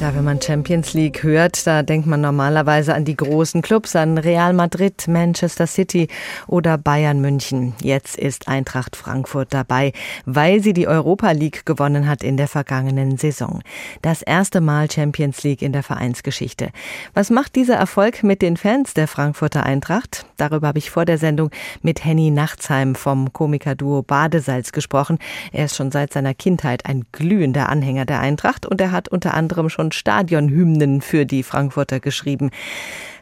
Ja, wenn man Champions League hört, da denkt man normalerweise an die großen Clubs, an Real Madrid, Manchester City oder Bayern München. Jetzt ist Eintracht Frankfurt dabei, weil sie die Europa League gewonnen hat in der vergangenen Saison. Das erste Mal Champions League in der Vereinsgeschichte. Was macht dieser Erfolg mit den Fans der Frankfurter Eintracht? Darüber habe ich vor der Sendung mit Henny Nachtsheim vom Komikerduo Badesalz gesprochen. Er ist schon seit seiner Kindheit ein glühender Anhänger der Eintracht und er hat unter anderem schon und Stadionhymnen für die Frankfurter geschrieben.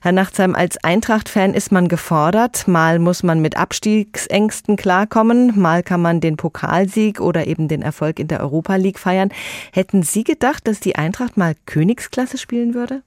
Herr Nachtsheim, als Eintracht-Fan ist man gefordert. Mal muss man mit Abstiegsängsten klarkommen, mal kann man den Pokalsieg oder eben den Erfolg in der Europa League feiern. Hätten Sie gedacht, dass die Eintracht mal Königsklasse spielen würde?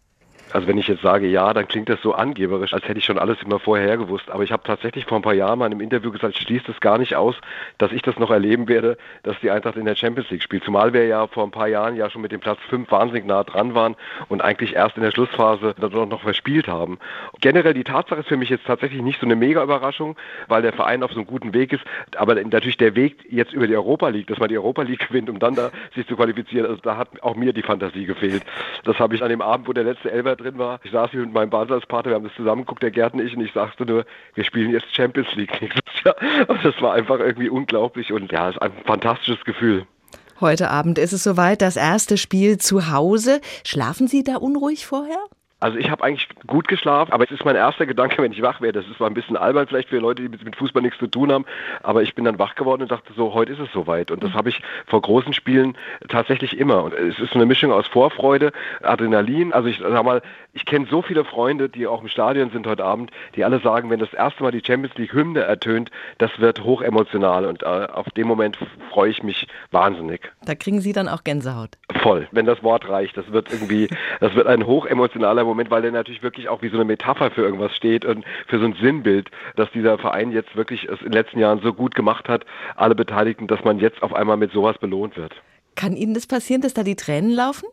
Also wenn ich jetzt sage ja, dann klingt das so angeberisch, als hätte ich schon alles immer vorher gewusst. Aber ich habe tatsächlich vor ein paar Jahren mal in einem Interview gesagt, ich schließe es gar nicht aus, dass ich das noch erleben werde, dass die Eintracht in der Champions League spielt. Zumal wir ja vor ein paar Jahren ja schon mit dem Platz 5 wahnsinnig nah dran waren und eigentlich erst in der Schlussphase noch verspielt haben. Generell die Tatsache ist für mich jetzt tatsächlich nicht so eine mega Überraschung, weil der Verein auf so einem guten Weg ist. Aber natürlich der Weg jetzt über die Europa League, dass man die Europa League gewinnt, um dann da sich zu qualifizieren, also da hat auch mir die Fantasie gefehlt. Das habe ich an dem Abend, wo der letzte Elber drin war. Ich saß hier mit meinem Badesalzpartner, wir haben das zusammengeguckt, der Gärtner ich, und ich sagte nur, wir spielen jetzt Champions League nächstes Jahr. Und das war einfach irgendwie unglaublich und ja, ist ein fantastisches Gefühl. Heute Abend ist es soweit, das erste Spiel zu Hause. Schlafen Sie da unruhig vorher? Also ich habe eigentlich gut geschlafen, aber es ist mein erster Gedanke, wenn ich wach werde. Das ist zwar ein bisschen albern vielleicht für Leute, die mit Fußball nichts zu tun haben, aber ich bin dann wach geworden und dachte so, heute ist es soweit. Und das habe ich vor großen Spielen tatsächlich immer. Und es ist eine Mischung aus Vorfreude, Adrenalin. Also ich sag mal, ich kenne so viele Freunde, die auch im Stadion sind heute Abend, die alle sagen, wenn das erste Mal die Champions League Hymne ertönt, das wird hochemotional und äh, auf dem Moment freue ich mich wahnsinnig. Da kriegen Sie dann auch Gänsehaut. Voll, wenn das Wort reicht. Das wird irgendwie, das wird ein hochemotionaler Moment, weil der natürlich wirklich auch wie so eine Metapher für irgendwas steht und für so ein Sinnbild, dass dieser Verein jetzt wirklich es in den letzten Jahren so gut gemacht hat, alle Beteiligten, dass man jetzt auf einmal mit sowas belohnt wird. Kann Ihnen das passieren, dass da die Tränen laufen?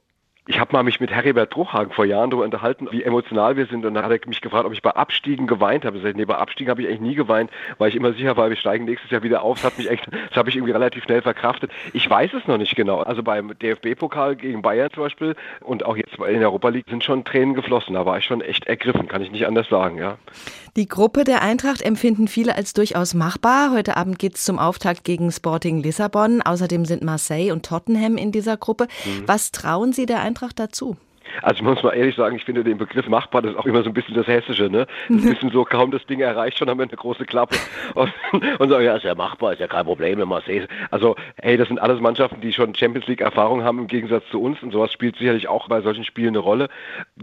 Ich habe mal mich mit Heribert Bruchhagen vor Jahren darüber unterhalten, wie emotional wir sind. Und dann hat er mich gefragt, ob ich bei Abstiegen geweint habe. Ich sagte, nee, bei Abstiegen habe ich eigentlich nie geweint, weil ich immer sicher war, wir steigen nächstes Jahr wieder auf. Das hat mich echt, das habe ich irgendwie relativ schnell verkraftet. Ich weiß es noch nicht genau. Also beim DFB-Pokal gegen Bayern zum Beispiel und auch jetzt in der Europa League sind schon Tränen geflossen. Da war ich schon echt ergriffen, kann ich nicht anders sagen, ja. Die Gruppe der Eintracht empfinden viele als durchaus machbar. Heute Abend geht es zum Auftakt gegen Sporting Lissabon. Außerdem sind Marseille und Tottenham in dieser Gruppe. Mhm. Was trauen Sie der Eintracht dazu? Also ich muss mal ehrlich sagen, ich finde den Begriff machbar, das ist auch immer so ein bisschen das Hessische, ne? Das ist ein bisschen so, kaum das Ding erreicht, schon haben wir eine große Klappe und, und sagen, ja, ist ja machbar, ist ja kein Problem, wenn man sieht. Also, hey, das sind alles Mannschaften, die schon Champions League Erfahrung haben im Gegensatz zu uns und sowas spielt sicherlich auch bei solchen Spielen eine Rolle.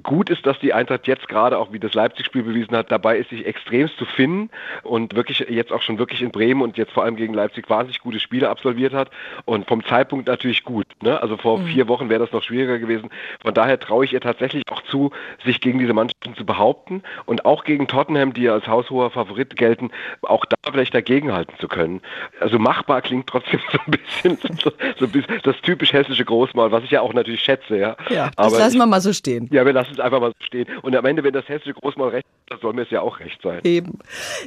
Gut ist, dass die Eintracht jetzt gerade, auch wie das Leipzig-Spiel bewiesen hat, dabei ist, sich extremst zu finden und wirklich jetzt auch schon wirklich in Bremen und jetzt vor allem gegen Leipzig wahnsinnig gute Spiele absolviert hat und vom Zeitpunkt natürlich gut. Ne? Also vor mhm. vier Wochen wäre das noch schwieriger gewesen. Von daher traue ich ihr tatsächlich auch zu, sich gegen diese Mannschaften zu behaupten und auch gegen Tottenham, die als haushoher Favorit gelten, auch da vielleicht dagegenhalten zu können. Also machbar klingt trotzdem so ein bisschen, so, so ein bisschen das typisch hessische Großmaul, was ich ja auch natürlich schätze. Ja, ja das Aber lassen wir mal so stehen. Ja, wir lassen es einfach mal so stehen. Und am Ende, wenn das hessische Großmaul recht hat, soll mir es ja auch recht sein. Eben.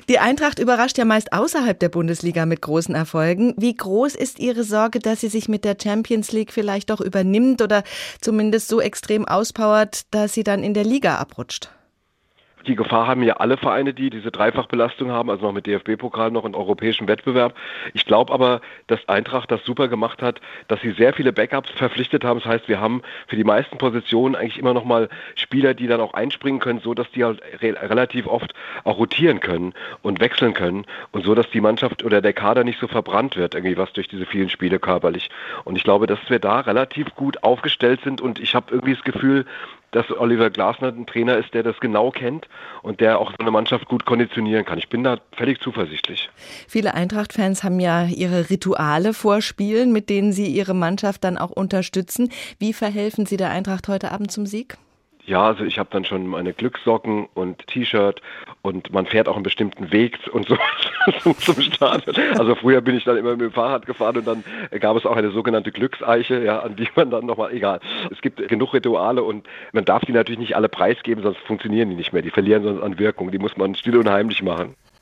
Die Eintracht überrascht ja meist außerhalb der Bundesliga mit großen Erfolgen. Wie groß ist Ihre Sorge, dass sie sich mit der Champions League vielleicht doch übernimmt oder zumindest so extrem auspowert, dass sie dann in der Liga abrutscht? Die Gefahr haben ja alle Vereine, die diese Dreifachbelastung haben, also noch mit DFB-Pokal, noch in europäischen Wettbewerb. Ich glaube aber, dass Eintracht das super gemacht hat, dass sie sehr viele Backups verpflichtet haben. Das heißt, wir haben für die meisten Positionen eigentlich immer noch mal Spieler, die dann auch einspringen können, so dass die halt re relativ oft auch rotieren können und wechseln können und so, dass die Mannschaft oder der Kader nicht so verbrannt wird, irgendwie was durch diese vielen Spiele körperlich. Und ich glaube, dass wir da relativ gut aufgestellt sind und ich habe irgendwie das Gefühl, dass Oliver Glasner ein Trainer ist, der das genau kennt und der auch so eine Mannschaft gut konditionieren kann. Ich bin da völlig zuversichtlich. Viele Eintracht-Fans haben ja ihre Rituale vor Spielen, mit denen sie ihre Mannschaft dann auch unterstützen. Wie verhelfen Sie der Eintracht heute Abend zum Sieg? Ja, also ich habe dann schon meine Glückssocken und T-Shirt und man fährt auch einen bestimmten Weg und so zum Stadion. Also früher bin ich dann immer mit dem Fahrrad gefahren und dann gab es auch eine sogenannte Glückseiche, ja, an die man dann nochmal, egal. Es gibt genug Rituale und man darf die natürlich nicht alle preisgeben, sonst funktionieren die nicht mehr. Die verlieren sonst an Wirkung. Die muss man still und heimlich machen.